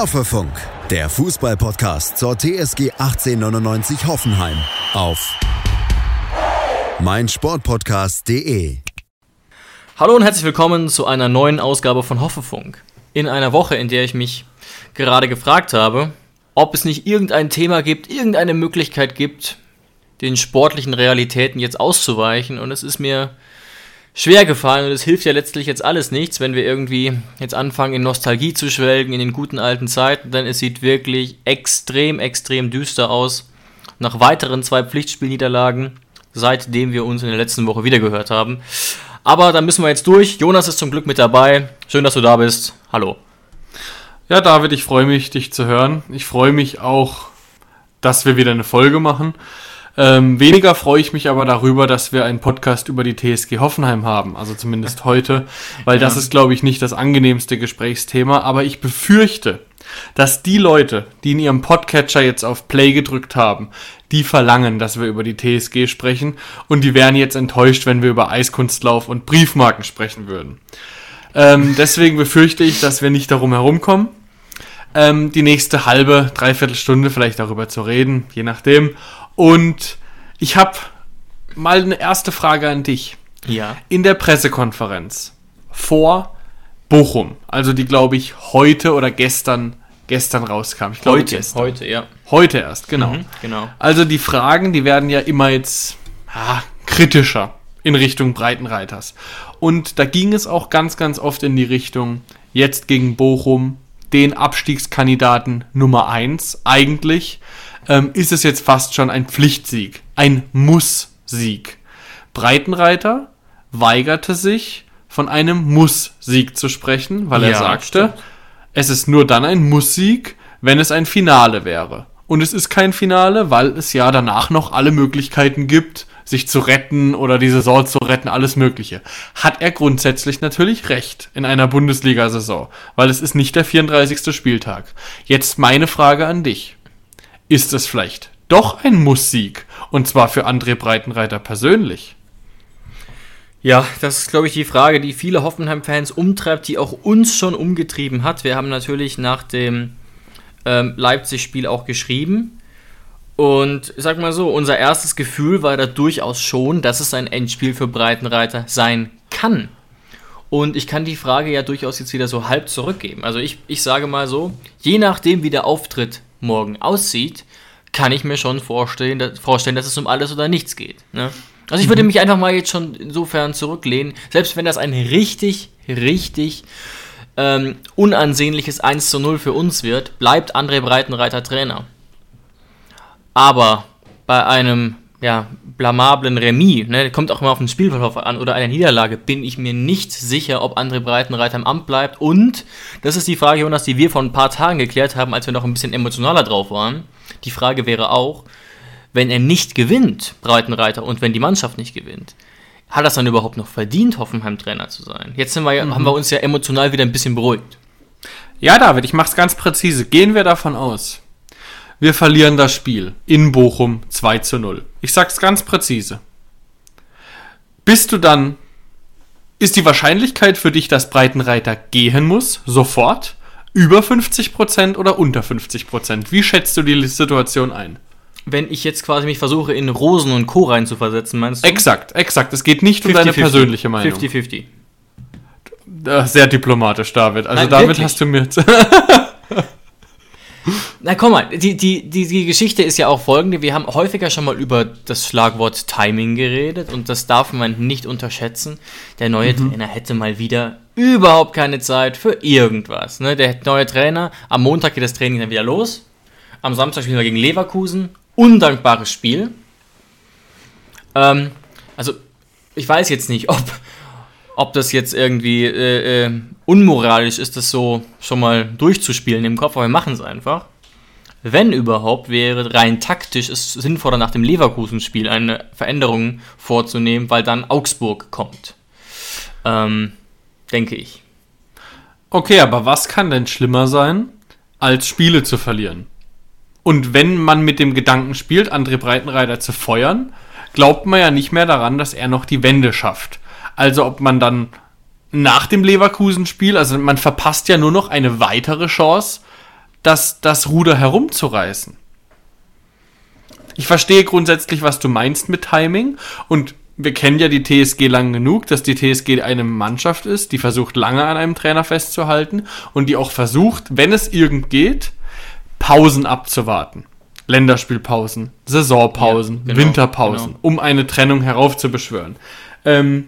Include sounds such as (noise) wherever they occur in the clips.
Hoffefunk, der Fußballpodcast zur TSG 1899 Hoffenheim auf meinsportpodcast.de. Hallo und herzlich willkommen zu einer neuen Ausgabe von Hoffefunk. In einer Woche, in der ich mich gerade gefragt habe, ob es nicht irgendein Thema gibt, irgendeine Möglichkeit gibt, den sportlichen Realitäten jetzt auszuweichen. Und es ist mir schwer gefallen und es hilft ja letztlich jetzt alles nichts, wenn wir irgendwie jetzt anfangen in Nostalgie zu schwelgen, in den guten alten Zeiten, denn es sieht wirklich extrem, extrem düster aus. Nach weiteren zwei Pflichtspielniederlagen, seitdem wir uns in der letzten Woche wiedergehört haben. Aber da müssen wir jetzt durch. Jonas ist zum Glück mit dabei. Schön, dass du da bist. Hallo. Ja, David, ich freue mich, dich zu hören. Ich freue mich auch, dass wir wieder eine Folge machen. Ähm, weniger freue ich mich aber darüber, dass wir einen Podcast über die TSG Hoffenheim haben, also zumindest heute, weil das ist, glaube ich, nicht das angenehmste Gesprächsthema, aber ich befürchte, dass die Leute, die in ihrem Podcatcher jetzt auf Play gedrückt haben, die verlangen, dass wir über die TSG sprechen und die wären jetzt enttäuscht, wenn wir über Eiskunstlauf und Briefmarken sprechen würden. Ähm, deswegen befürchte ich, dass wir nicht darum herumkommen, ähm, die nächste halbe, dreiviertel Stunde vielleicht darüber zu reden, je nachdem. Und ich habe mal eine erste Frage an dich. Ja. In der Pressekonferenz vor Bochum, also die glaube ich heute oder gestern gestern rauskam. Ich glaube Heute, gestern. heute, ja. Heute erst, genau. Mhm, genau. Also die Fragen, die werden ja immer jetzt ah, kritischer in Richtung Breitenreiters. Und da ging es auch ganz, ganz oft in die Richtung, jetzt gegen Bochum, den Abstiegskandidaten Nummer eins eigentlich, ähm, ist es jetzt fast schon ein Pflichtsieg, ein Muss-Sieg. Breitenreiter weigerte sich, von einem Muss-Sieg zu sprechen, weil er Ja, sagte, stimmt. es ist nur dann ein Muss-Sieg, wenn es ein Finale wäre. Und es ist kein Finale, weil es ja danach noch alle Möglichkeiten gibt, sich zu retten oder die Saison zu retten, alles Mögliche. Hat er grundsätzlich natürlich recht in einer Bundesliga-Saison, weil es ist nicht der 34. Spieltag. Jetzt meine Frage an dich. Ist es vielleicht doch ein Muss-Sieg? Und zwar für André Breitenreiter persönlich? Ja, das ist, glaube ich, die Frage, die viele Hoffenheim-Fans umtreibt, die auch uns schon umgetrieben hat. Wir haben natürlich nach dem ähm, Leipzig-Spiel auch geschrieben. Und ich sag mal so, unser erstes Gefühl war da durchaus schon, dass es ein Endspiel für Breitenreiter sein kann. Und ich kann die Frage ja durchaus jetzt wieder so halb zurückgeben. Also ich, ich sage mal so, je nachdem, wie der Auftritt morgen aussieht, kann ich mir schon vorstellen, dass, vorstellen, dass es um alles oder nichts geht. Ne? Also ich würde mich einfach mal jetzt schon insofern zurücklehnen, selbst wenn das ein richtig, richtig ähm, unansehnliches 1 zu 0 für uns wird, bleibt André Breitenreiter Trainer. Aber bei einem ja, blamablen Remis, ne, kommt auch immer auf den Spielverlauf an, oder einer Niederlage, bin ich mir nicht sicher, ob André Breitenreiter im Amt bleibt. Und, das ist die Frage, Jonas, die wir vor ein paar Tagen geklärt haben, als wir noch ein bisschen emotionaler drauf waren. Die Frage wäre auch, wenn er nicht gewinnt, Breitenreiter, und wenn die Mannschaft nicht gewinnt, hat er es dann überhaupt noch verdient, Hoffenheim-Trainer zu sein? Jetzt wir, ja- haben wir uns ja emotional wieder ein bisschen beruhigt. Ja, David, ich mach's ganz präzise. Gehen wir davon aus, wir verlieren das Spiel in Bochum 2 zu 0. Ich sag's ganz präzise. Bist du dann, ist die Wahrscheinlichkeit für dich, dass Breitenreiter gehen muss, sofort, über 50% oder unter 50%? Wie schätzt du die Situation ein? Wenn ich jetzt quasi mich versuche, in Rosen und Co. reinzuversetzen, meinst du? Exakt, exakt. Es geht nicht um deine 50-50. persönliche Meinung. 50-50. Äh, Sehr diplomatisch, David. Also Nein, damit wirklich. hast du mir... (laughs) (laughs) Na komm mal, die, die, die, die Geschichte ist ja auch folgende. Wir haben häufiger schon mal über das Schlagwort Timing geredet und das darf man nicht unterschätzen. Der neue Trainer hätte mal wieder überhaupt keine Zeit für irgendwas. Ne? Der neue Trainer, am Montag geht das Training dann wieder los. Am Samstag spielen wir gegen Leverkusen. Undankbares Spiel. Ähm, also, ich weiß jetzt nicht, ob, ob das jetzt irgendwie äh, äh, unmoralisch ist, das so schon mal durchzuspielen im Kopf, aber wir machen es einfach. Wenn überhaupt, wäre rein taktisch es sinnvoller, nach dem Leverkusen-Spiel eine Veränderung vorzunehmen, weil dann Augsburg kommt. Ähm, denke ich. Okay, aber was kann denn schlimmer sein, als Spiele zu verlieren? Und wenn man mit dem Gedanken spielt, André Breitenreiter zu feuern, glaubt man ja nicht mehr daran, dass er noch die Wende schafft. Also ob man dann nach dem Leverkusen-Spiel, also man verpasst ja nur noch eine weitere Chance, das, das Ruder herumzureißen. Ich verstehe grundsätzlich, was du meinst mit Timing und wir kennen ja die TSG lang genug, dass die TSG eine Mannschaft ist, die versucht lange an einem Trainer festzuhalten und die auch versucht, wenn es irgend geht, Pausen abzuwarten. Länderspielpausen, Saisonpausen, Ja, genau, Winterpausen, genau. um eine Trennung heraufzubeschwören. Ähm,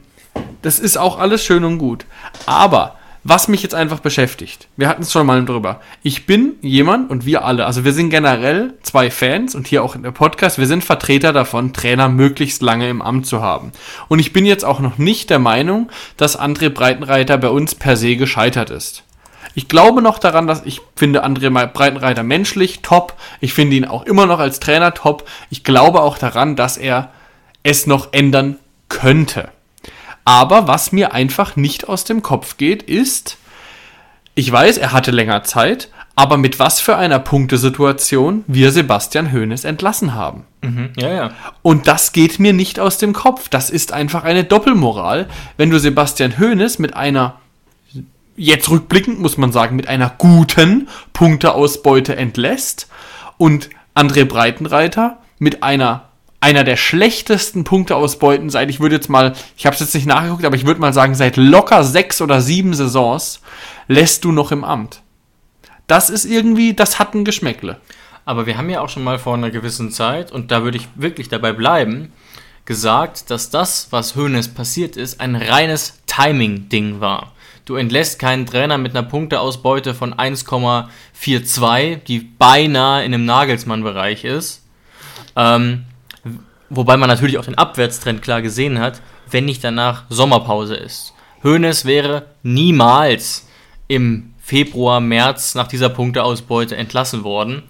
das ist auch alles schön und gut. Aber was mich jetzt einfach beschäftigt, wir hatten es schon mal drüber. Ich bin jemand und wir alle, also wir sind generell zwei Fans und hier auch in der Podcast, wir sind Vertreter davon, Trainer möglichst lange im Amt zu haben. Und ich bin jetzt auch noch nicht der Meinung, dass André Breitenreiter bei uns per se gescheitert ist. Ich glaube noch daran, dass ich finde André Breitenreiter menschlich top. Ich finde ihn auch immer noch als Trainer top. Ich glaube auch daran, dass er es noch ändern könnte. Aber was mir einfach nicht aus dem Kopf geht, ist, ich weiß, er hatte länger Zeit, aber mit was für einer Punktesituation wir Sebastian Hoeneß entlassen haben. Ja, ja. Und das geht mir nicht aus dem Kopf. Das ist einfach eine Doppelmoral, wenn du Sebastian Hoeneß mit einer, jetzt rückblickend muss man sagen, mit einer guten Punkteausbeute entlässt und André Breitenreiter mit einer einer der schlechtesten Punkteausbeuten seit, ich würde jetzt mal, ich habe es jetzt nicht nachgeguckt, aber ich würde mal sagen, seit locker sechs oder sieben Saisons lässt du noch im Amt. Das ist irgendwie, das hat ein Geschmäckle. Aber wir haben ja auch schon mal vor einer gewissen Zeit, und da würde ich wirklich dabei bleiben, gesagt, dass das, was Hoeneß passiert ist, ein reines Timing-Ding war. Du entlässt keinen Trainer mit einer Punkteausbeute von 1,42, die beinahe in einem Nagelsmann-Bereich ist. Ähm, wobei man natürlich auch den Abwärtstrend klar gesehen hat, wenn nicht danach Sommerpause ist. Hoeneß wäre niemals im Februar, März nach dieser Punkteausbeute entlassen worden.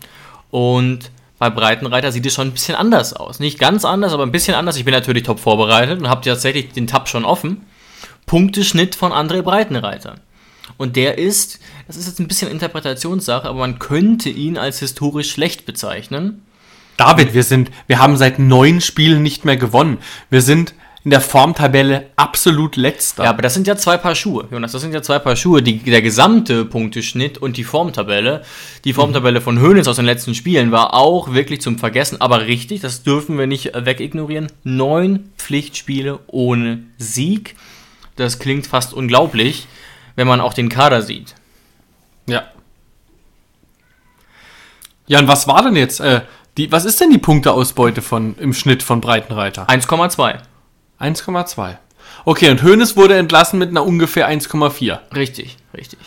Und bei Breitenreiter sieht es schon ein bisschen anders aus. Nicht ganz anders, aber ein bisschen anders. Ich bin natürlich top vorbereitet und habe tatsächlich den Tab schon offen. Punkteschnitt von André Breitenreiter. Und der ist, das ist jetzt ein bisschen Interpretationssache, aber man könnte ihn als historisch schlecht bezeichnen. David, wir sind, wir haben seit neun Spielen nicht mehr gewonnen. Wir sind in der Formtabelle absolut letzter. Ja, aber das sind ja zwei Paar Schuhe, Jonas. Das sind ja zwei Paar Schuhe. Die, der gesamte Punkteschnitt und die Formtabelle. Die Formtabelle von Hoeneß aus den letzten Spielen war auch wirklich zum Vergessen. Aber richtig, das dürfen wir nicht wegignorieren. Neun Pflichtspiele ohne Sieg. Das klingt fast unglaublich, wenn man auch den Kader sieht. Ja. Ja, und was war denn jetzt? Äh, die, was ist denn die Punkteausbeute von, im Schnitt von Breitenreiter? 1,2. 1,2. Okay, und Hoeneß wurde entlassen mit einer ungefähr 1,4. Richtig, richtig.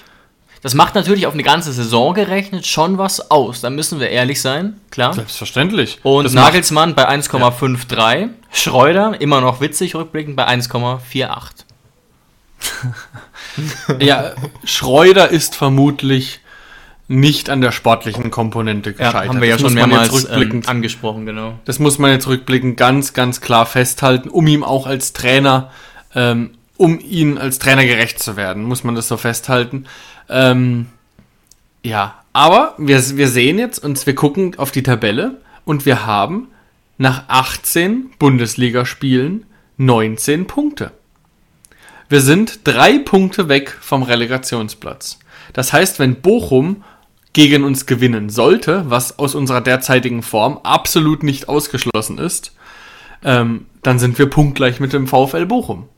Das macht natürlich auf eine ganze Saison gerechnet schon was aus. Da müssen wir ehrlich sein, klar. Selbstverständlich. Und Das Nagelsmann bei 1,53. Schreuder, immer noch witzig, rückblickend bei 1,48. (laughs) Ja, Schreuder ist vermutlich nicht an der sportlichen Komponente Ja, gescheitert. haben wir ja Das schon mehrmals ähm, angesprochen, genau. Das muss man jetzt rückblickend ganz, ganz klar festhalten, um ihm auch als Trainer, ähm, um ihn als Trainer gerecht zu werden, muss man das so festhalten. Ähm, ja, aber wir, wir sehen jetzt und wir gucken auf die Tabelle und wir haben nach 18 Bundesligaspielen 19 Punkte. Wir sind drei Punkte weg vom Relegationsplatz. Das heißt, wenn Bochum gegen uns gewinnen sollte, was aus unserer derzeitigen Form absolut nicht ausgeschlossen ist, ähm, dann sind wir punktgleich mit dem VfL Bochum.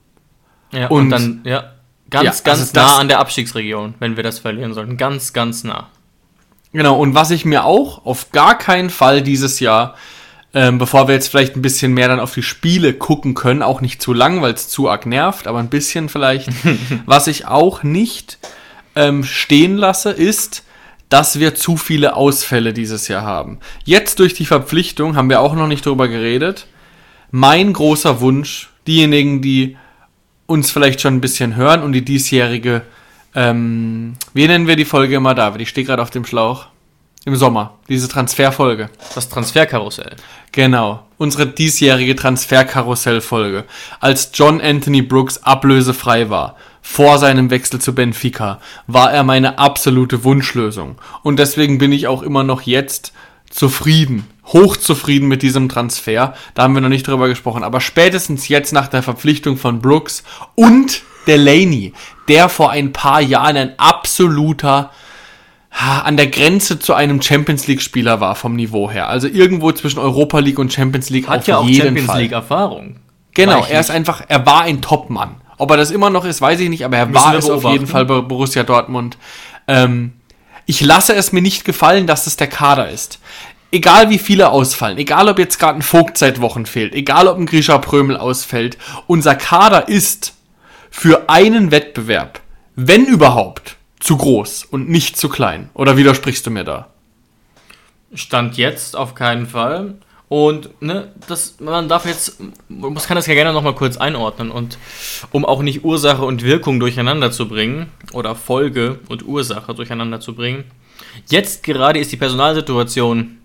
Ja, Und- und, dann, ja, ganz, Ja, also ganz das- nah an der Abstiegsregion, wenn wir das verlieren sollten. Ganz, ganz nah. Genau, und was ich mir auch auf gar keinen Fall dieses Jahr, ähm, bevor wir jetzt vielleicht ein bisschen mehr dann auf die Spiele gucken können, auch nicht zu lang, weil es zu arg nervt, aber ein bisschen vielleicht, (laughs) was ich auch nicht ähm, stehen lasse, ist, dass wir zu viele Ausfälle dieses Jahr haben. Jetzt durch die Verpflichtung haben wir auch noch nicht drüber geredet. Mein großer Wunsch, diejenigen, die uns vielleicht schon ein bisschen hören und die diesjährige, ähm, wie nennen wir die Folge immer, David? Ich stehe gerade auf dem Schlauch. Im Sommer, diese Transferfolge. Das Transferkarussell. Genau, unsere diesjährige Transferkarussell-Folge. Als John Anthony Brooks ablösefrei war, vor seinem Wechsel zu Benfica, war er meine absolute Wunschlösung. Und deswegen bin ich auch immer noch jetzt zufrieden, hochzufrieden mit diesem Transfer. Da haben wir noch nicht drüber gesprochen. Aber spätestens jetzt nach der Verpflichtung von Brooks und Delaney, der vor ein paar Jahren ein absoluter an der Grenze zu einem Champions League Spieler war vom Niveau her. Also irgendwo zwischen Europa League und Champions League Hat auf ja auch jeden Champions Fall. League Erfahrung. Genau, er ist einfach, er war ein Top-Mann. Ob er das immer noch ist, weiß ich nicht, aber er Müssen war es auf jeden Fall bei Borussia Dortmund. Ähm, ich lasse es mir nicht gefallen, dass es der Kader ist. Egal wie viele ausfallen, egal ob jetzt gerade ein Vogt seit Wochen fehlt, egal ob ein Grisha Prömel ausfällt, unser Kader ist für einen Wettbewerb, wenn überhaupt, zu groß und nicht zu klein. Oder widersprichst du mir da? Stand jetzt auf keinen Fall. Und ne, das, man darf jetzt, man kann das ja gerne nochmal kurz einordnen und um auch nicht Ursache und Wirkung durcheinander zu bringen oder Folge und Ursache durcheinander zu bringen. Jetzt gerade ist die Personalsituation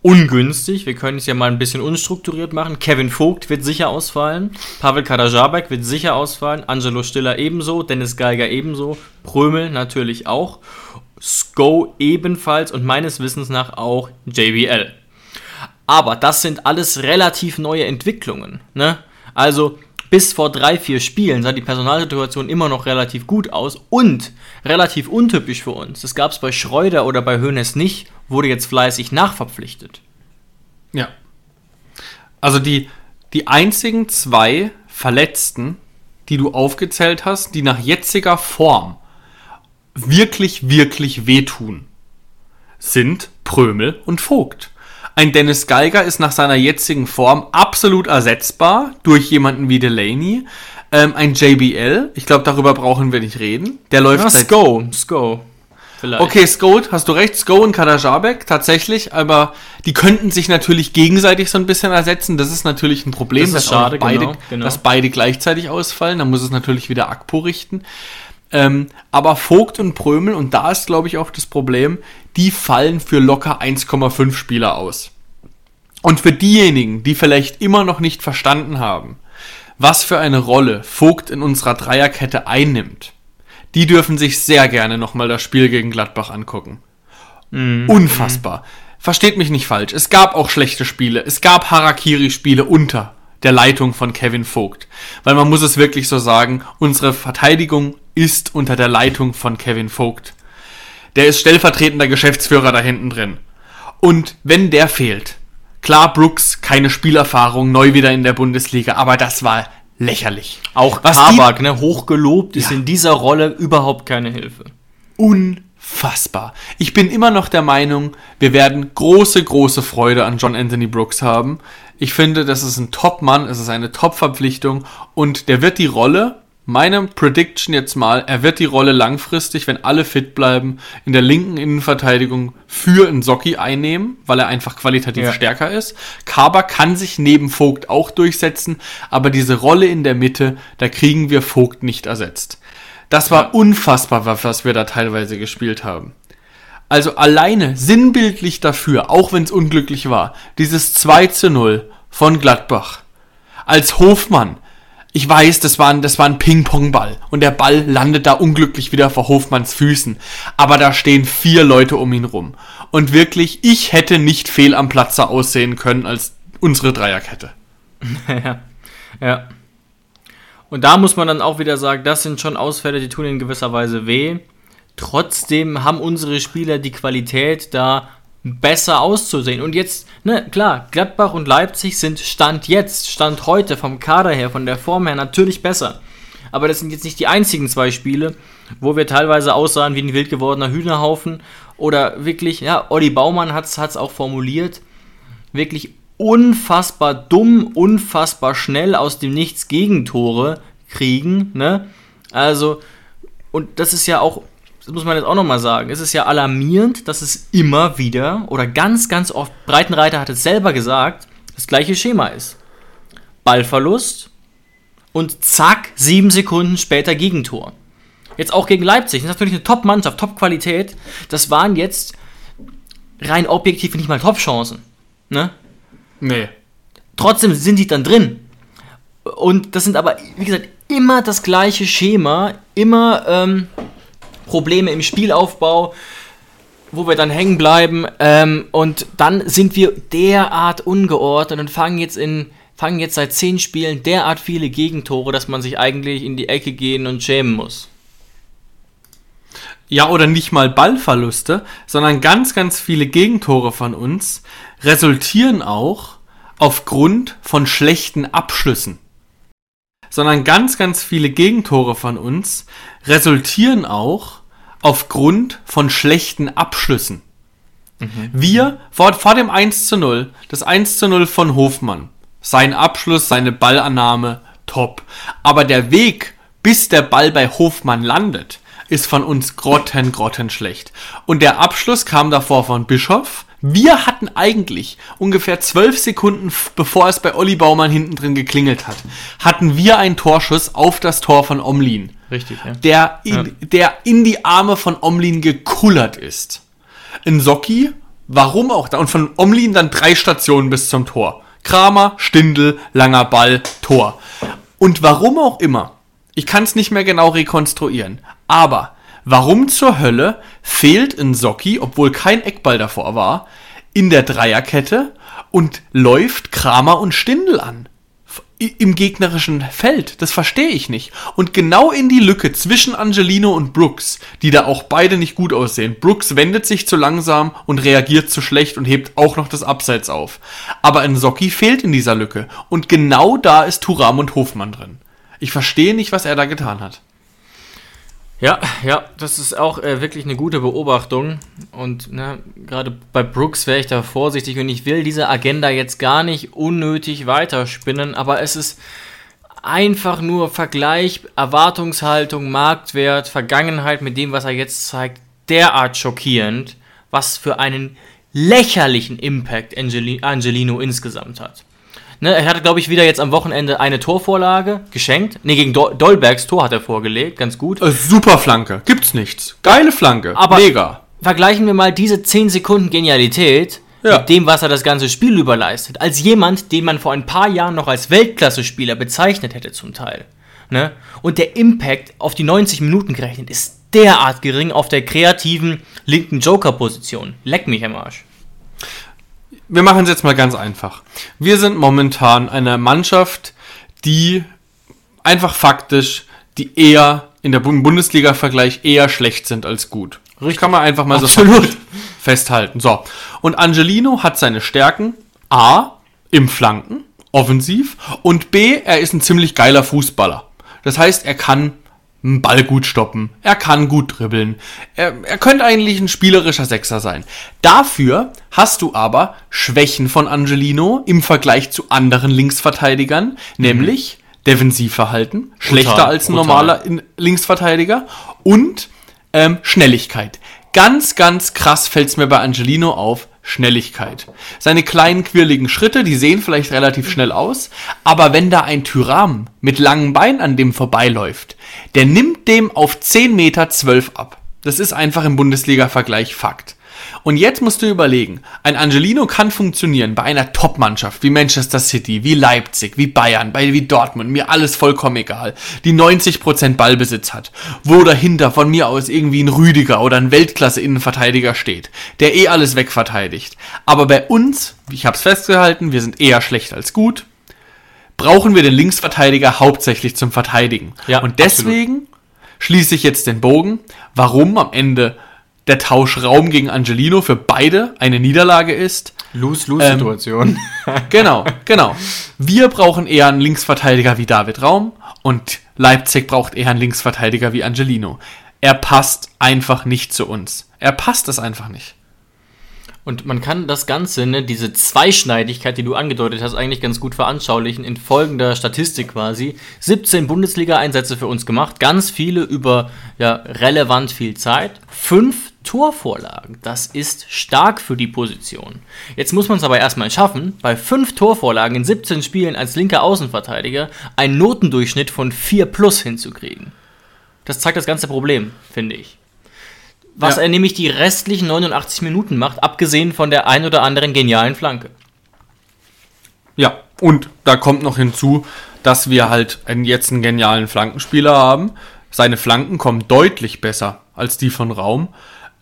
ungünstig. Wir können es ja mal ein bisschen unstrukturiert machen. Kevin Vogt wird sicher ausfallen. Pavel Kadajabek wird sicher ausfallen. Angelo Stiller ebenso. Dennis Geiger ebenso. Prömel natürlich auch. Sko ebenfalls und meines Wissens nach auch JBL. Aber das sind alles relativ neue Entwicklungen. Ne? Also bis vor drei, vier Spielen sah die Personalsituation immer noch relativ gut aus und relativ untypisch für uns. Das gab es bei Schreuder oder bei Hoeneß nicht, wurde jetzt fleißig nachverpflichtet. Ja. Also die, die einzigen zwei Verletzten, die du aufgezählt hast, die nach jetziger Form wirklich, wirklich wehtun, sind Prömel und Vogt. Ein Dennis Geiger ist nach seiner jetzigen Form absolut ersetzbar durch jemanden wie Delaney. Ähm, ein JBL, ich glaube, darüber brauchen wir nicht reden. Der läuft Ja, seit Sko, Sko. Vielleicht. Okay, Skolt, hast du recht, Sko und Kadajabek, tatsächlich, aber die könnten sich natürlich gegenseitig so ein bisschen ersetzen. Das ist natürlich ein Problem, Das dass, schade, beide, genau, genau. dass beide gleichzeitig ausfallen. Da muss es natürlich wieder Akpo richten. Ähm, aber Vogt und Prömel, und da ist, glaube ich, auch das Problem, die fallen für locker 1,5 Spieler aus. Und für diejenigen, die vielleicht immer noch nicht verstanden haben, was für eine Rolle Vogt in unserer Dreierkette einnimmt, die dürfen sich sehr gerne nochmal das Spiel gegen Gladbach angucken. Unfassbar. Versteht mich nicht falsch. Es gab auch schlechte Spiele. Es gab Harakiri-Spiele unter der Leitung von Kevin Vogt. Weil man muss es wirklich so sagen, unsere Verteidigung ist unter der Leitung von Kevin Vogt. Der ist stellvertretender Geschäftsführer da hinten drin. Und wenn der fehlt, klar Brooks, keine Spielerfahrung, neu wieder in der Bundesliga, aber das war lächerlich. Auch Was Kabak, ne, hochgelobt, ist Ja. in dieser Rolle überhaupt keine Hilfe. unfassbar. Ich bin immer noch der Meinung, wir werden große, große Freude an John Anthony Brooks haben. Ich finde, das ist ein Top-Mann, es ist eine Top-Verpflichtung und der wird die Rolle, meine Prediction jetzt mal, er wird die Rolle langfristig, wenn alle fit bleiben, in der linken Innenverteidigung für einen Socki einnehmen, weil er einfach qualitativ Ja. stärker ist. Kaber kann sich neben Vogt auch durchsetzen, aber diese Rolle in der Mitte, da kriegen wir Vogt nicht ersetzt. Das war unfassbar, wa- was wir da teilweise gespielt haben. Also alleine sinnbildlich dafür, auch wenn es unglücklich war, dieses 2 zu 0 von Gladbach. Als Hofmann. Ich weiß, das war ein, das war ein Ping-Pong-Ball und der Ball landet da unglücklich wieder vor Hofmanns Füßen. Aber da stehen vier Leute um ihn rum. Und wirklich, ich hätte nicht fehl am Platze aussehen können als unsere Dreierkette. (laughs) ja. ja. Und da muss man dann auch wieder sagen, das sind schon Ausfälle, die tun in gewisser Weise weh. Trotzdem haben unsere Spieler die Qualität, da besser auszusehen. Und jetzt, ne, klar, Gladbach und Leipzig sind Stand jetzt, Stand heute, vom Kader her, von der Form her natürlich besser. Aber das sind jetzt nicht die einzigen zwei Spiele, wo wir teilweise aussahen wie ein wild gewordener Hühnerhaufen. Oder wirklich, ja, Olli Baumann hat es auch formuliert, wirklich unfassbar dumm, unfassbar schnell aus dem Nichts Gegentore kriegen, ne? Also, und das ist ja auch, das muss man jetzt auch nochmal sagen, es ist ja alarmierend, dass es immer wieder oder ganz, ganz oft, Breitenreiter hat es selber gesagt, das gleiche Schema ist. Ballverlust und zack, sieben Sekunden später Gegentor. Jetzt auch gegen Leipzig, das ist natürlich eine Top-Mannschaft, Top-Qualität. Das waren jetzt rein objektiv nicht mal Top-Chancen. Ne? Nee. Trotzdem sind die dann drin. Und das sind aber, wie gesagt, immer das gleiche Schema, immer ähm, Probleme im Spielaufbau, wo wir dann hängen bleiben. Ähm, und dann sind wir derart ungeordnet und fangen jetzt in fangen jetzt seit zehn Spielen derart viele Gegentore, dass man sich eigentlich in die Ecke gehen und schämen muss. ja, oder nicht mal Ballverluste, sondern ganz, ganz viele Gegentore von uns resultieren auch aufgrund von schlechten Abschlüssen. Sondern ganz, ganz viele Gegentore von uns resultieren auch aufgrund von schlechten Abschlüssen. Mhm. Wir, vor, vor dem 1 zu 0, das 1 zu 0 von Hofmann, sein Abschluss, seine Ballannahme, top. Aber der Weg, bis der Ball bei Hofmann landet, ist von uns grotten, grotten schlecht. Und der Abschluss kam davor von Bischof. Wir hatten eigentlich ungefähr zwölf Sekunden, bevor es bei Olli Baumann hinten drin geklingelt hat, hatten wir einen Torschuss auf das Tor von Omlin. Richtig, ja. Der in, ja. der in die Arme von Omlin gekullert ist. In Socki, warum auch da? Und von Omlin dann drei Stationen bis zum Tor. Kramer, Stindel, langer Ball, Tor. Und warum auch immer, ich kann es nicht mehr genau rekonstruieren, aber warum zur Hölle fehlt in Socki, obwohl kein Eckball davor war, in der Dreierkette und läuft Kramer und Stindel an? im gegnerischen Feld. Das verstehe ich nicht. Und genau in die Lücke zwischen Angelino und Brooks, die da auch beide nicht gut aussehen. Brooks wendet sich zu langsam und reagiert zu schlecht und hebt auch noch das Abseits auf. Aber ein Socki fehlt in dieser Lücke. Und genau da ist Turam und Hofmann drin. Ich verstehe nicht, was er da getan hat. Ja, ja, das ist auch äh, wirklich eine gute Beobachtung. Und ne, gerade bei Brooks wäre ich da vorsichtig und ich will diese Agenda jetzt gar nicht unnötig weiterspinnen, aber es ist einfach nur Vergleich, Erwartungshaltung, Marktwert, Vergangenheit mit dem, was er jetzt zeigt, derart schockierend, was für einen lächerlichen Impact Angeli Angelino insgesamt hat. Ne, er hatte, glaube ich, wieder jetzt am Wochenende eine Torvorlage geschenkt. Ne, gegen Do Dolbergs Tor hat er vorgelegt, ganz gut. Äh, super Flanke, gibt's nichts. Geile Flanke, Aber mega. Vergleichen wir mal diese 10 Sekunden Genialität ja. mit dem, was er das ganze Spiel überleistet. Als jemand, den man vor ein paar Jahren noch als Weltklasse-Spieler bezeichnet hätte, zum Teil. Ne? Und der Impact auf die 90 Minuten gerechnet ist derart gering auf der kreativen linken Joker-Position. Leck mich am Arsch wir machen es jetzt mal ganz einfach. Wir sind momentan eine Mannschaft, die einfach faktisch, die eher in der Bundesliga-Vergleich eher schlecht sind als gut. Richtig. Kann man einfach mal Absolut. so (laughs) festhalten. So. Und Angelino hat seine Stärken A im Flanken, offensiv, und B, er ist ein ziemlich geiler Fußballer. Das heißt, er kann einen Ball gut stoppen, er kann gut dribbeln, er, er könnte eigentlich ein spielerischer Sechser sein. Dafür hast du aber Schwächen von Angelino im Vergleich zu anderen Linksverteidigern, mhm. nämlich Defensivverhalten, schlechter brutal, als ein normaler Linksverteidiger und ähm, Schnelligkeit. Ganz, ganz krass fällt es mir bei Angelino auf, Schnelligkeit. Seine kleinen quirligen Schritte, die sehen vielleicht relativ schnell aus, aber wenn da ein Tyram mit langen Beinen an dem vorbeiläuft, der nimmt dem auf 10 Meter 12 ab. Das ist einfach im Bundesliga-Vergleich Fakt. Und jetzt musst du überlegen, ein Angelino kann funktionieren bei einer Top-Mannschaft wie Manchester City, wie Leipzig, wie Bayern, bei wie Dortmund, mir alles vollkommen egal, die 90% Ballbesitz hat, wo dahinter von mir aus irgendwie ein Rüdiger oder ein Weltklasse-Innenverteidiger steht, der eh alles wegverteidigt. Aber bei uns, ich hab's festgehalten, wir sind eher schlecht als gut, brauchen wir den Linksverteidiger hauptsächlich zum Verteidigen. Ja, Und deswegen absolut. schließe ich jetzt den Bogen, warum am Ende der Tausch Raum gegen Angelino für beide eine Niederlage ist. Lose-Lose-Situation. Ähm, genau, genau. Wir brauchen eher einen Linksverteidiger wie David Raum und Leipzig braucht eher einen Linksverteidiger wie Angelino. Er passt einfach nicht zu uns. Er passt es einfach nicht. Und man kann das Ganze, ne, diese Zweischneidigkeit, die du angedeutet hast, eigentlich ganz gut veranschaulichen in folgender Statistik quasi. 17 Bundesliga-Einsätze für uns gemacht, ganz viele über ja, relevant viel Zeit. Fünf Torvorlagen, das ist stark für die Position. Jetzt muss man es aber erstmal schaffen, bei fünf Torvorlagen in 17 Spielen als linker Außenverteidiger einen Notendurchschnitt von 4 plus hinzukriegen. Das zeigt das ganze Problem, finde ich was ja. er nämlich die restlichen 89 Minuten macht, abgesehen von der ein oder anderen genialen Flanke. Ja, und da kommt noch hinzu, dass wir halt einen, jetzt einen genialen Flankenspieler haben. Seine Flanken kommen deutlich besser als die von Raum.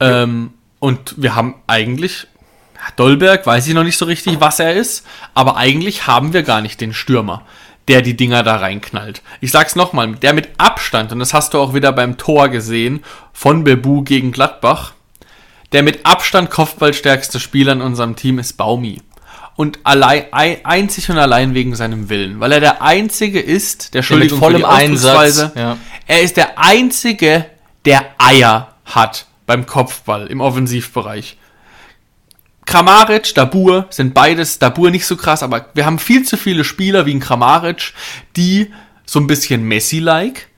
Ähm, und wir haben eigentlich, Dolberg weiß ich noch nicht so richtig, was er ist, aber eigentlich haben wir gar nicht den Stürmer. der die Dinger da reinknallt. Ich sag's nochmal, der mit Abstand, und das hast du auch wieder beim Tor gesehen, von Bebu gegen Gladbach, der mit Abstand kopfballstärkste Spieler in unserem Team ist Baumi. Und allein, einzig und allein wegen seinem Willen. Weil er der Einzige ist, der, mit vollem Einsatz. Ja. Er ist der Einzige, der Eier hat beim Kopfball im Offensivbereich. Kramaric, Dabur sind beides, Dabur nicht so krass, aber wir haben viel zu viele Spieler wie ein Kramaric, die so ein bisschen Messi-like,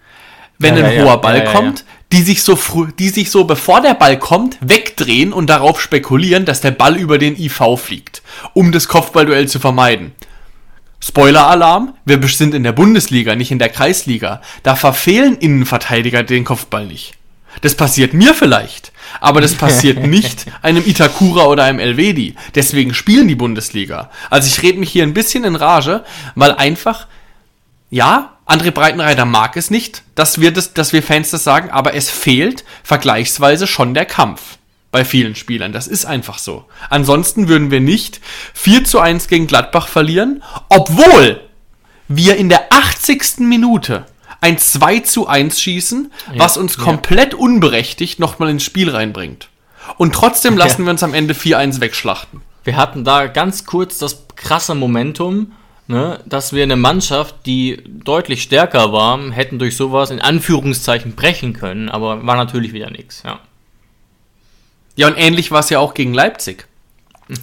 wenn ja, ein ja, hoher Ball kommt, die sich so früh, die sich so bevor der Ball kommt, wegdrehen und darauf spekulieren, dass der Ball über den IV fliegt, um das Kopfballduell zu vermeiden. Spoiler-Alarm, wir sind in der Bundesliga, nicht in der Kreisliga. Da verfehlen Innenverteidiger den Kopfball nicht. Das passiert mir vielleicht, aber das passiert (laughs) nicht einem Itakura oder einem Elvedi. Deswegen spielen die Bundesliga. Also ich rede mich hier ein bisschen in Rage, weil einfach, ja, André Breitenreiter mag es nicht, dass wir, das, dass wir Fans das sagen, aber es fehlt vergleichsweise schon der Kampf bei vielen Spielern. Das ist einfach so. Ansonsten würden wir nicht 4 zu 1 gegen Gladbach verlieren, obwohl wir in der 80. Minute ein 2 zu 1 schießen, ja, was uns komplett ja. unberechtigt nochmal ins Spiel reinbringt. Und trotzdem lassen ja. wir uns am Ende 4-1 wegschlachten. Wir hatten da ganz kurz das krasse Momentum, ne, dass wir eine Mannschaft, die deutlich stärker war, hätten durch sowas in Anführungszeichen brechen können, aber war natürlich wieder nichts, ja. Ja, und ähnlich war es ja auch gegen Leipzig.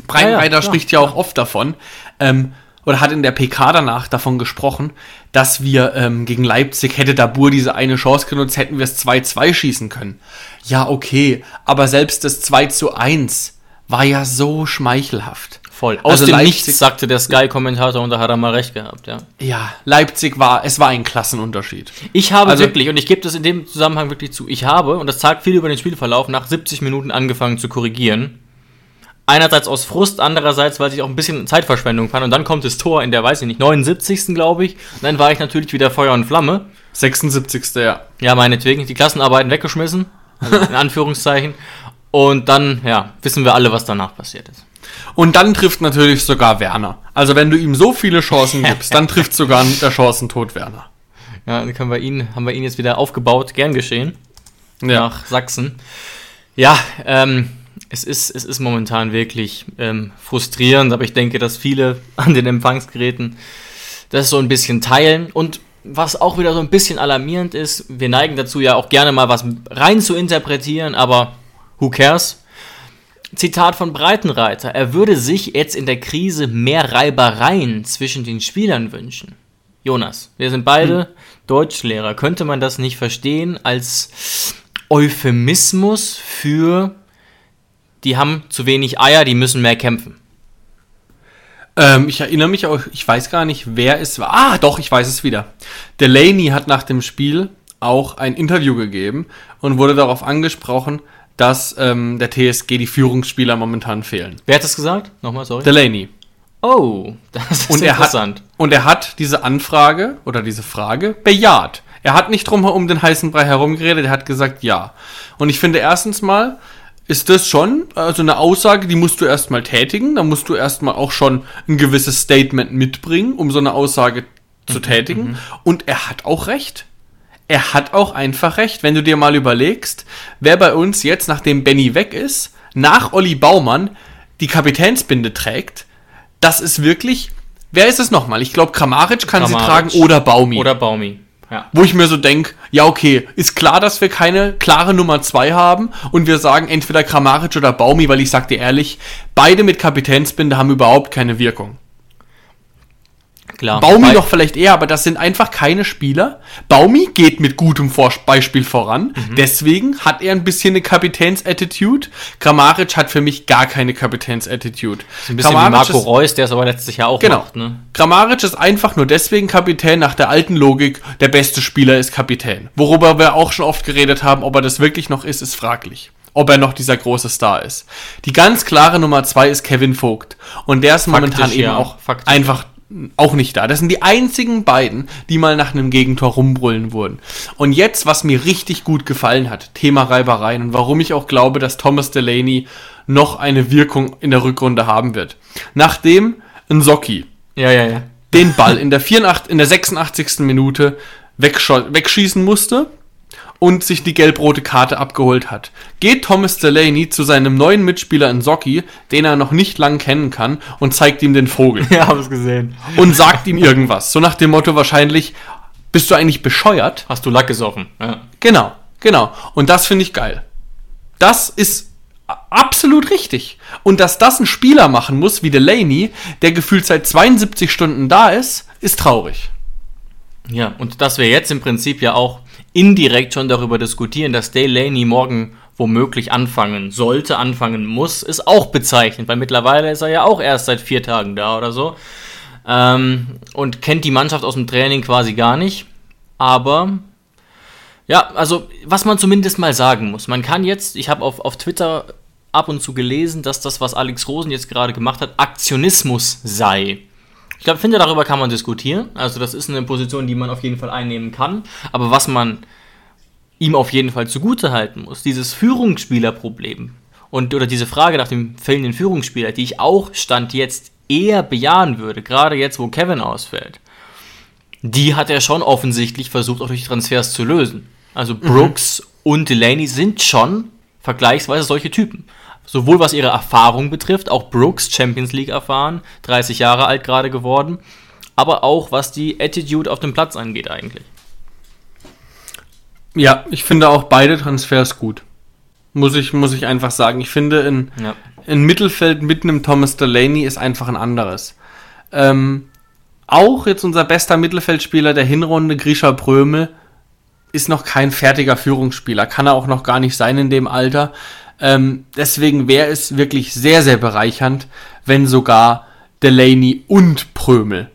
Breitenreiter ja, spricht ja auch oft davon, ähm, oder hat in der PK danach davon gesprochen, dass wir ähm, gegen Leipzig hätte Dabur diese eine Chance genutzt, hätten wir es 2-2 schießen können. Ja, okay, aber selbst das 2 zu 1 war ja so schmeichelhaft. Voll. Aus also dem Leipzig, Nichts sagte der Sky-Kommentator und da hat er mal recht gehabt, ja. Ja, Leipzig war, es war ein Klassenunterschied. Ich habe also, wirklich, und ich gebe das in dem Zusammenhang wirklich zu, ich habe, und das sagt viel über den Spielverlauf, nach 70 Minuten angefangen zu korrigieren einerseits aus Frust, andererseits, weil ich auch ein bisschen Zeitverschwendung fand. Und dann kommt das Tor in der, weiß ich nicht, 79. glaube ich. Und dann war ich natürlich wieder Feuer und Flamme. 76. ja. Ja, meinetwegen. Die Klassenarbeiten weggeschmissen. Also in (laughs) Anführungszeichen. Und dann, ja, wissen wir alle, was danach passiert ist. Und dann trifft natürlich sogar Werner. Also wenn du ihm so viele Chancen (laughs) gibst, dann trifft sogar der Chancentod Werner. Ja, dann können wir ihn, haben wir ihn jetzt wieder aufgebaut, gern geschehen. Ja. Nach Sachsen. Ja, ähm, es ist, es ist momentan wirklich ähm, frustrierend, aber ich denke, dass viele (laughs) an den Empfangsgeräten das so ein bisschen teilen. Und was auch wieder so ein bisschen alarmierend ist, wir neigen dazu ja auch gerne mal was rein zu interpretieren, aber who cares? Zitat von Breitenreiter. Er würde sich jetzt in der Krise mehr Reibereien zwischen den Spielern wünschen. Jonas, wir sind beide hm. Deutschlehrer. Könnte man das nicht verstehen als Euphemismus für die haben zu wenig Eier, die müssen mehr kämpfen. Ähm, ich erinnere mich auch, ich weiß gar nicht, wer es war. Ah, doch, ich weiß es wieder. Delaney hat nach dem Spiel auch ein Interview gegeben und wurde darauf angesprochen, dass ähm, der TSG die Führungsspieler momentan fehlen. Wer hat das gesagt? Nochmal, sorry. Delaney. Oh, das ist und interessant. Er hat, und er hat diese Anfrage oder diese Frage bejaht. Er hat nicht drum um den heißen Brei herumgeredet, er hat gesagt ja. Und ich finde erstens mal, ist das schon also eine Aussage, die musst du erstmal tätigen. Da musst du erstmal auch schon ein gewisses Statement mitbringen, um so eine Aussage zu mhm, tätigen. Mhm. Und er hat auch recht. Er hat auch einfach recht. Wenn du dir mal überlegst, wer bei uns jetzt, nachdem Benny weg ist, nach Olli Baumann die Kapitänsbinde trägt, das ist wirklich. Wer ist es nochmal? Ich glaube, Kramaric kann Kramaric. sie tragen oder Baumi. Oder Baumi. Ja. Wo ich mir so denke, ja, okay, ist klar, dass wir keine klare Nummer 2 haben und wir sagen entweder Kramaric oder Baumi, weil ich sag dir ehrlich, beide mit Kapitänsbinde haben überhaupt keine Wirkung. Klar. Baumi Bei doch vielleicht eher, aber das sind einfach keine Spieler. Baumi geht mit gutem Vor Beispiel voran. Mhm. Deswegen hat er ein bisschen eine Kapitäns-Attitude. Kramaric hat für mich gar keine Kapitäns-Attitude. Ein bisschen Kramaric wie Marco ist, Reus, der es aber letztes Jahr auch genau. macht. Ne? Kramaric ist einfach nur deswegen Kapitän nach der alten Logik, der beste Spieler ist Kapitän. Worüber wir auch schon oft geredet haben, ob er das wirklich noch ist, ist fraglich ob er noch dieser große Star ist. Die ganz klare Nummer zwei ist Kevin Vogt. Und der ist momentan Faktisch, eben ja. auch Faktisch. einfach auch nicht da. Das sind die einzigen beiden, die mal nach einem Gegentor rumbrüllen wurden. Und jetzt, was mir richtig gut gefallen hat, Thema Reibereien und warum ich auch glaube, dass Thomas Delaney noch eine Wirkung in der Rückrunde haben wird. Nachdem ein Socki ja, ja, ja. den Ball in der, 84, in der 86. Minute wegschießen musste und sich die gelb-rote Karte abgeholt hat. Geht Thomas Delaney zu seinem neuen Mitspieler in Socki, den er noch nicht lang kennen kann, und zeigt ihm den Vogel. (laughs) Ja, hab's gesehen. Und sagt ihm irgendwas. So nach dem Motto wahrscheinlich, bist du eigentlich bescheuert? Hast du Lack gesoffen. Ja. Genau, genau. Und das finde ich geil. Das ist absolut richtig. Und dass das ein Spieler machen muss, wie Delaney, der gefühlt seit 72 Stunden da ist, ist traurig. Ja, und dass wir jetzt im Prinzip ja auch indirekt schon darüber diskutieren, dass Delaney morgen womöglich anfangen sollte, anfangen muss, ist auch bezeichnend, weil mittlerweile ist er ja auch erst seit vier Tagen da oder so ähm, und kennt die Mannschaft aus dem Training quasi gar nicht. Aber ja, also was man zumindest mal sagen muss, man kann jetzt, ich habe auf, auf Twitter ab und zu gelesen, dass das, was Alex Rosen jetzt gerade gemacht hat, Aktionismus sei. Ich glaube, finde, darüber kann man diskutieren. Also das ist eine Position, die man auf jeden Fall einnehmen kann. Aber was man ihm auf jeden Fall zugute halten muss, dieses Führungsspielerproblem und oder diese Frage nach dem fehlenden Führungsspieler, die ich auch stand jetzt eher bejahen würde, gerade jetzt, wo Kevin ausfällt, die hat er schon offensichtlich versucht, auch durch Transfers zu lösen. Also Brooks mhm. und Delaney sind schon vergleichsweise solche Typen. Sowohl was ihre Erfahrung betrifft, auch Brooks Champions League erfahren, 30 Jahre alt gerade geworden, aber auch was die Attitude auf dem Platz angeht eigentlich. Ja, ich finde auch beide Transfers gut. Muss ich, muss ich einfach sagen. Ich finde, in, ja. in Mittelfeld mit einem Thomas Delaney ist einfach ein anderes. Ähm, auch jetzt unser bester Mittelfeldspieler der Hinrunde, Grisha Prömel, ist noch kein fertiger Führungsspieler. Kann er auch noch gar nicht sein in dem Alter. Ähm, deswegen wäre es wirklich sehr, sehr bereichernd, wenn sogar Delaney und Prömel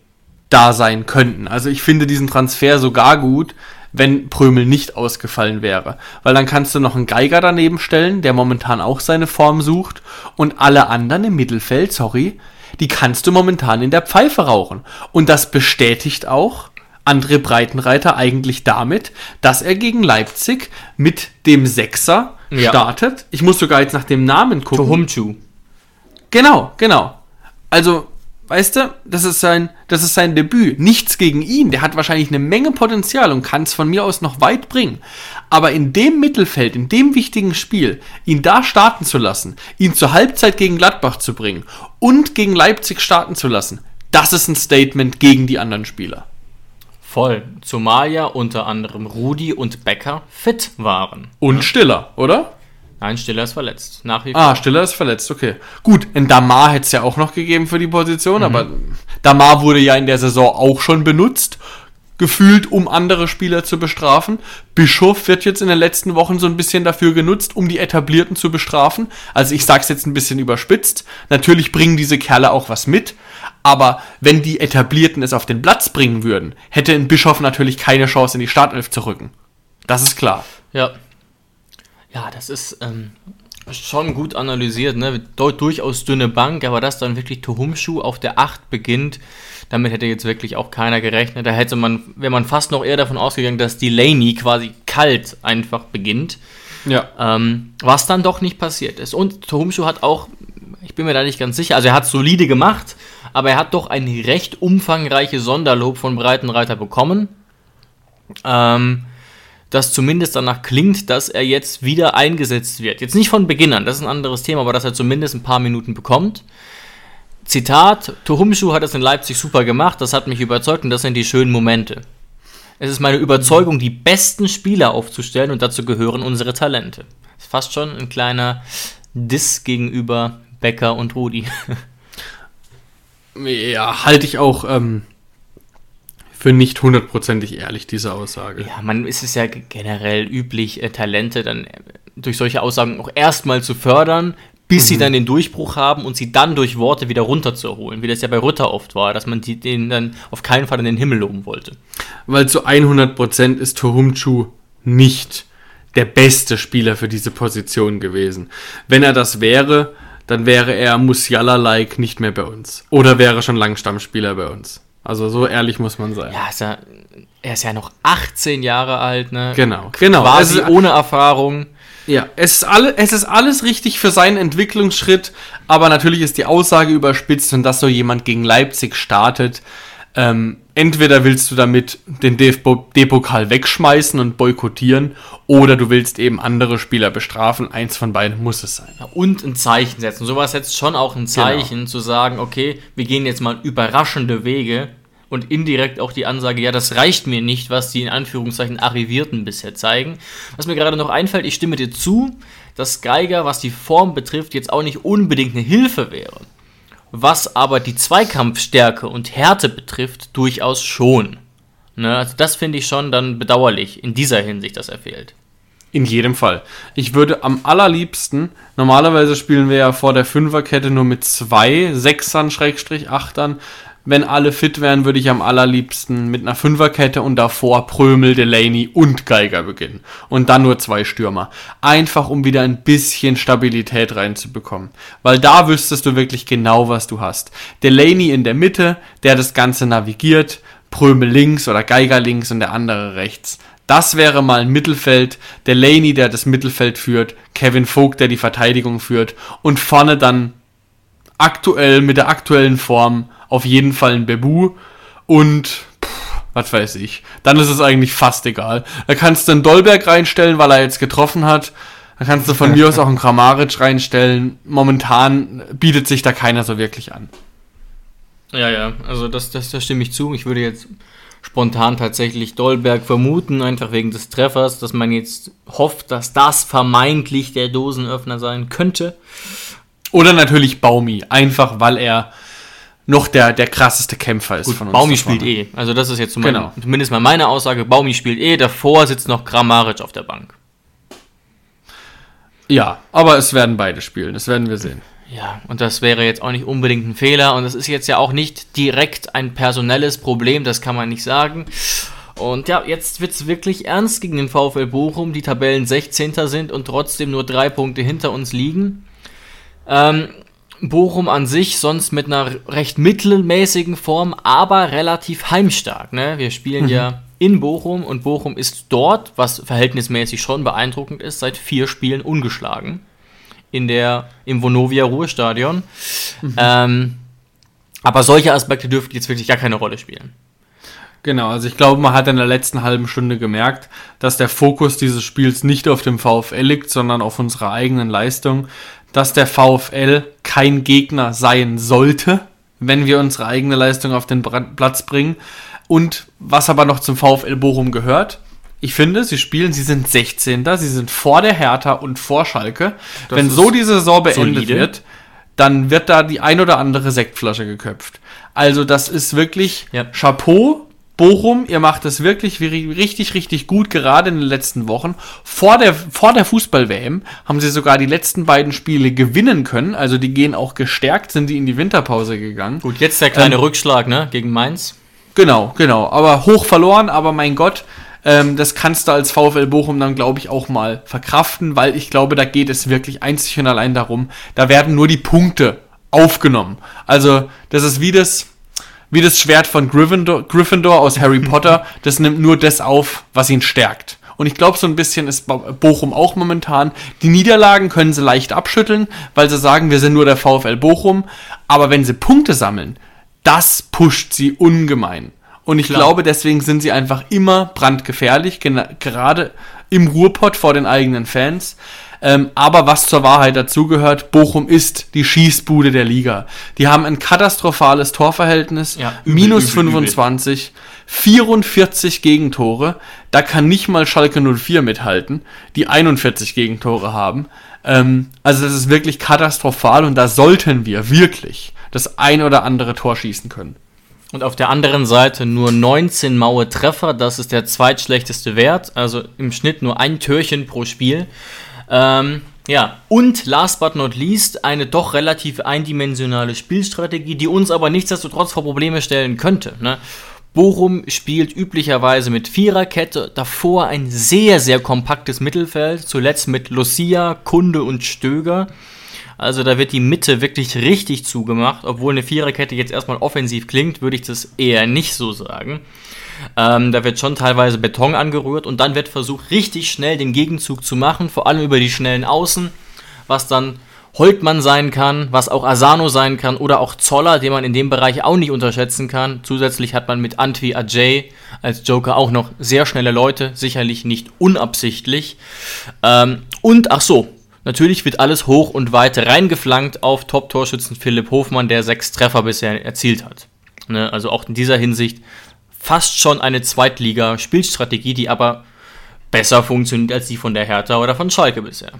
da sein könnten. Also ich finde diesen Transfer sogar gut, wenn Prömel nicht ausgefallen wäre. Weil dann kannst du noch einen Geiger daneben stellen, der momentan auch seine Form sucht. Und alle anderen im Mittelfeld, sorry, die kannst du momentan in der Pfeife rauchen. Und das bestätigt auch André Breitenreiter eigentlich damit, dass er gegen Leipzig mit dem Sechser ja. startet. Ich muss sogar jetzt nach dem Namen gucken. Tohumchu. Genau, genau. Also, weißt du, das ist sein, das ist sein Debüt. Nichts gegen ihn. Der hat wahrscheinlich eine Menge Potenzial und kann es von mir aus noch weit bringen. Aber in dem Mittelfeld, in dem wichtigen Spiel, ihn da starten zu lassen, ihn zur Halbzeit gegen Gladbach zu bringen und gegen Leipzig starten zu lassen, das ist ein Statement gegen die anderen Spieler. Voll. Zumal ja unter anderem Rudi und Becker fit waren. Und. Stiller, oder? Nein, Stiller ist verletzt. Nach wie ah, vor. Ah, Stiller ist verletzt, okay. Gut, in Damar hätte es ja auch noch gegeben für die Position, mhm. aber Damar wurde ja in der Saison auch schon benutzt, gefühlt, um andere Spieler zu bestrafen. Bischof wird jetzt in den letzten Wochen so ein bisschen dafür genutzt, um die Etablierten zu bestrafen. Also ich sag's jetzt ein bisschen überspitzt. Natürlich bringen diese Kerle auch was mit, aber wenn die Etablierten es auf den Platz bringen würden, hätte ein Bischof natürlich keine Chance, in die Startelf zu rücken. Das ist klar. Ja. Ja, das ist ähm, schon gut analysiert, ne? Durchaus dünne Bank, aber dass dann wirklich Tohumschuh auf der 8 beginnt, damit hätte jetzt wirklich auch keiner gerechnet. Da hätte man, wäre man fast noch eher davon ausgegangen, dass Delaney quasi kalt einfach beginnt. Ja. Ähm, was dann doch nicht passiert ist. Und Tohumschuh hat auch, ich bin mir da nicht ganz sicher, also er hat solide gemacht, aber er hat doch ein recht umfangreiches Sonderlob von Breitenreiter bekommen. Ähm, das zumindest danach klingt, dass er jetzt wieder eingesetzt wird. Jetzt nicht von Beginn an, das ist ein anderes Thema, aber dass er zumindest ein paar Minuten bekommt. Zitat, Tohumschu hat es in Leipzig super gemacht, das hat mich überzeugt und das sind die schönen Momente. Es ist meine Überzeugung, die besten Spieler aufzustellen und dazu gehören unsere Talente. Das ist fast schon ein kleiner Diss gegenüber Becker und Rudi. (laughs) Ja, halte ich auch ähm, für nicht hundertprozentig ehrlich, diese Aussage. Ja, man ist es ja generell üblich, äh, Talente dann äh, durch solche Aussagen auch erstmal zu fördern, bis mhm. sie dann den Durchbruch haben und sie dann durch Worte wieder runterzuholen, wie das ja bei Rütter oft war, dass man die, den dann auf keinen Fall in den Himmel loben wollte. Weil zu 100% ist Tohumchu nicht der beste Spieler für diese Position gewesen. Wenn er das wäre, dann wäre er Musiala-like nicht mehr bei uns. Oder wäre schon lang Stammspieler bei uns. Also so ehrlich muss man sein. Ja, ist ja, er ist ja noch 18 Jahre alt, ne? Genau, genau. Quasi ist, ohne Erfahrung. Ja, es ist, alle, es ist alles richtig für seinen Entwicklungsschritt, aber natürlich ist die Aussage überspitzt und dass so jemand gegen Leipzig startet, Ähm, entweder willst du damit den DFB-Pokal wegschmeißen und boykottieren oder du willst eben andere Spieler bestrafen. Eins von beiden muss es sein. und ein Zeichen setzen. Sowas setzt schon auch ein Zeichen, genau. zu sagen, okay, wir gehen jetzt mal überraschende Wege und indirekt auch die Ansage, ja, das reicht mir nicht, was die in Anführungszeichen Arrivierten bisher zeigen. Was mir gerade noch einfällt, ich stimme dir zu, dass Geiger, was die Form betrifft, jetzt auch nicht unbedingt eine Hilfe wäre. Was aber die Zweikampfstärke und Härte betrifft, durchaus schon. Ne? Also das finde ich schon dann bedauerlich in dieser Hinsicht, dass er fehlt. In jedem Fall. Ich würde am allerliebsten, normalerweise spielen wir ja vor der Fünferkette nur mit zwei Sechsern, Schrägstrich Achtern, wenn alle fit wären, würde ich am allerliebsten mit einer Fünferkette und davor Prömel, Delaney und Geiger beginnen. Und dann nur zwei Stürmer. Einfach um wieder ein bisschen Stabilität reinzubekommen. Weil da wüsstest du wirklich genau, was du hast. Delaney in der Mitte, der das Ganze navigiert, Prömel links oder Geiger links und der andere rechts. Das wäre mal ein Mittelfeld. Delaney, der das Mittelfeld führt, Kevin Vogt, der die Verteidigung führt und vorne dann aktuell mit der aktuellen Form auf jeden Fall ein Bebu und pff, was weiß ich. Dann ist es eigentlich fast egal. Da kannst du einen Dolberg reinstellen, weil er jetzt getroffen hat. Da kannst du von (laughs) mir aus auch einen Kramaric reinstellen. Momentan bietet sich da keiner so wirklich an. Ja, ja, also das, das, das stimme ich zu. Ich würde jetzt spontan tatsächlich Dolberg vermuten, einfach wegen des Treffers, dass man jetzt hofft, dass das vermeintlich der Dosenöffner sein könnte. Oder natürlich Baumi, einfach weil er noch der, der krasseste Kämpfer ist Gut, von uns. Baumi spielt eh. Also das ist jetzt mein, genau. zumindest mal meine Aussage. Baumi spielt eh. Davor sitzt noch Grammaric auf der Bank. Ja, aber es werden beide spielen. Das werden wir sehen. Ja, und das wäre jetzt auch nicht unbedingt ein Fehler. Und das ist jetzt ja auch nicht direkt ein personelles Problem. Das kann man nicht sagen. Und ja, jetzt wird es wirklich ernst gegen den VfL Bochum, die Tabellen 16. sind und trotzdem nur drei Punkte hinter uns liegen. Ähm, Bochum an sich sonst mit einer recht mittelmäßigen Form, aber relativ heimstark. Ne? Wir spielen mhm. ja in Bochum und Bochum ist dort, was verhältnismäßig schon beeindruckend ist, seit vier Spielen ungeschlagen. In der, Im Vonovia Ruhestadion. Mhm. Ähm, aber solche Aspekte dürften jetzt wirklich gar keine Rolle spielen. Genau, also ich glaube, man hat in der letzten halben Stunde gemerkt, dass der Fokus dieses Spiels nicht auf dem VfL liegt, sondern auf unserer eigenen Leistung dass der VfL kein Gegner sein sollte, wenn wir unsere eigene Leistung auf den Platz bringen. Und was aber noch zum VfL Bochum gehört, ich finde, sie spielen, sie sind 16. Sie sind vor der Hertha und vor Schalke. Das wenn so die Saison beendet solide. wird, dann wird da die ein oder andere Sektflasche geköpft. Also das ist wirklich ja. Chapeau Bochum, ihr macht es wirklich richtig, richtig gut, gerade in den letzten Wochen. Vor der, vor der Fußball-WM haben sie sogar die letzten beiden Spiele gewinnen können. Also die gehen auch gestärkt, sind die in die Winterpause gegangen. Gut, jetzt der kleine ähm, Rückschlag, ne, gegen Mainz. Genau, genau. Aber hoch verloren, aber mein Gott, ähm, das kannst du als VfL Bochum dann, glaube ich, auch mal verkraften, weil ich glaube, da geht es wirklich einzig und allein darum, da werden nur die Punkte aufgenommen. Also, das ist wie das, wie das Schwert von Gryffindor, Gryffindor aus Harry (laughs) Potter. Das nimmt nur das auf, was ihn stärkt. Und ich glaube, so ein bisschen ist Bochum auch momentan. Die Niederlagen können sie leicht abschütteln, weil sie sagen, wir sind nur der VfL Bochum. Aber wenn sie Punkte sammeln, das pusht sie ungemein. Und ich Klar. glaube, deswegen sind sie einfach immer brandgefährlich, gerade im Ruhrpott vor den eigenen Fans. Ähm, aber was zur Wahrheit dazugehört, Bochum ist die Schießbude der Liga. Die haben ein katastrophales Torverhältnis, ja, übel, minus übel, 25, übel. 44 Gegentore. Da kann nicht mal Schalke 04 mithalten, die 41 Gegentore haben. Ähm, also das ist wirklich katastrophal und da sollten wir wirklich das ein oder andere Tor schießen können. Und auf der anderen Seite nur 19 maue Treffer, das ist der zweitschlechteste Wert, also im Schnitt nur ein Türchen pro Spiel. Ähm, ja, und last but not least eine doch relativ eindimensionale Spielstrategie, die uns aber nichtsdestotrotz vor Probleme stellen könnte. Ne? Bochum spielt üblicherweise mit Viererkette, davor ein sehr, sehr kompaktes Mittelfeld, zuletzt mit Lucia, Kunde und Stöger. Also da wird die Mitte wirklich richtig zugemacht, obwohl eine Viererkette jetzt erstmal offensiv klingt, würde ich das eher nicht so sagen. Ähm, da wird schon teilweise Beton angerührt und dann wird versucht, richtig schnell den Gegenzug zu machen, vor allem über die schnellen Außen, was dann Holtmann sein kann, was auch Asano sein kann oder auch Zoller, den man in dem Bereich auch nicht unterschätzen kann. Zusätzlich hat man mit Antwi Ajay als Joker auch noch sehr schnelle Leute, sicherlich nicht unabsichtlich. Ähm, und ach so, natürlich wird alles hoch und weit reingeflankt auf Top-Torschützen Philipp Hofmann, der sechs Treffer bisher erzielt hat. Ne, also auch in dieser Hinsicht fast schon eine Zweitliga-Spielstrategie, die aber besser funktioniert als die von der Hertha oder von Schalke bisher.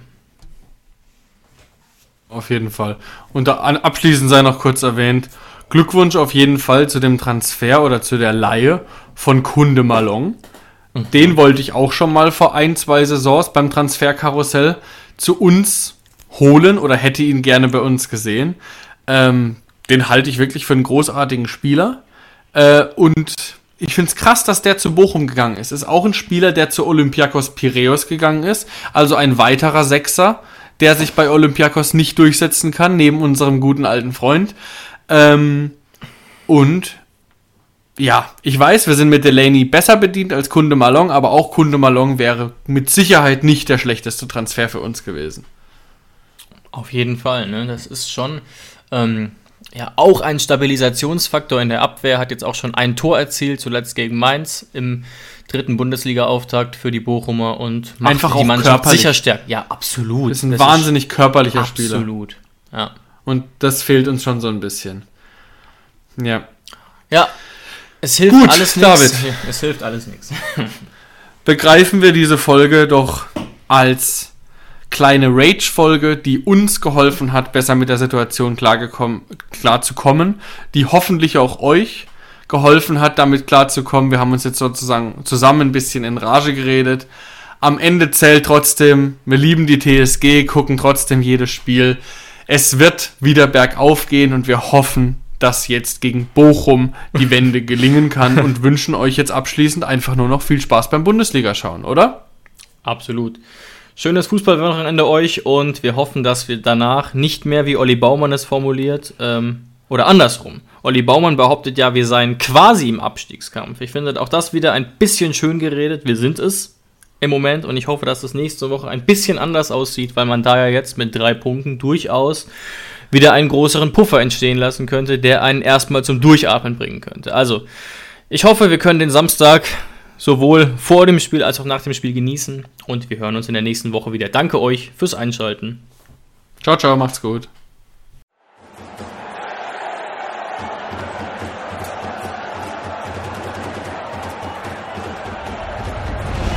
Auf jeden Fall. Und abschließend sei noch kurz erwähnt, Glückwunsch auf jeden Fall zu dem Transfer oder zu der Laie von Kunde Malong. Mhm. Den wollte ich auch schon mal vor ein, zwei Saisons beim Transferkarussell zu uns holen oder hätte ihn gerne bei uns gesehen. Ähm, den halte ich wirklich für einen großartigen Spieler. Äh, und ich finde es krass, dass der zu Bochum gegangen ist. Ist auch ein Spieler, der zu Olympiakos Piraeus gegangen ist. Also ein weiterer Sechser, der sich bei Olympiakos nicht durchsetzen kann, neben unserem guten alten Freund. Ähm, und ja, ich weiß, wir sind mit Delaney besser bedient als Kunde Malong, aber auch Kunde Malong wäre mit Sicherheit nicht der schlechteste Transfer für uns gewesen. Auf jeden Fall, ne? Das ist schon ähm, ja auch ein Stabilisationsfaktor in der Abwehr. Hat jetzt auch schon ein Tor erzielt, zuletzt gegen Mainz im dritten Bundesliga-Auftakt für die Bochumer und macht Einfach die Mannschaft körperlich. sicher stärker. Ja, absolut. Ist ein das wahnsinnig ist körperlicher absolut. Spieler. Absolut. Ja. Und das fehlt uns schon so ein bisschen. Ja. Ja. Es hilft Gut, alles nichts. (laughs) Es hilft alles nichts. (laughs) Begreifen wir diese Folge doch als kleine Rage-Folge, die uns geholfen hat, besser mit der Situation klarzukommen, die hoffentlich auch euch geholfen hat, damit klarzukommen. Wir haben uns jetzt sozusagen zusammen ein bisschen in Rage geredet. Am Ende zählt trotzdem, wir lieben die TSG, gucken trotzdem jedes Spiel. Es wird wieder bergauf gehen und wir hoffen, dass jetzt gegen Bochum die Wende gelingen kann und wünschen euch jetzt abschließend einfach nur noch viel Spaß beim Bundesliga schauen, oder? Absolut. Schönes Fußballwochenende euch und wir hoffen, dass wir danach nicht mehr, wie Olli Baumann es formuliert, ähm, oder andersrum. Olli Baumann behauptet ja, wir seien quasi im Abstiegskampf. Ich finde auch das wieder ein bisschen schön geredet. Wir sind es im Moment und ich hoffe, dass es nächste Woche ein bisschen anders aussieht, weil man da ja jetzt mit drei Punkten durchaus wieder einen größeren Puffer entstehen lassen könnte, der einen erstmal zum Durchatmen bringen könnte. Also, ich hoffe, wir können den Samstag sowohl vor dem Spiel als auch nach dem Spiel genießen und wir hören uns in der nächsten Woche wieder. Danke euch fürs Einschalten. Ciao, ciao, macht's gut.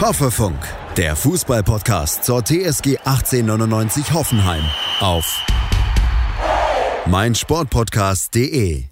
Hoffefunk, der Fußballpodcast zur TSG 1899 Hoffenheim auf meinsportpodcast.de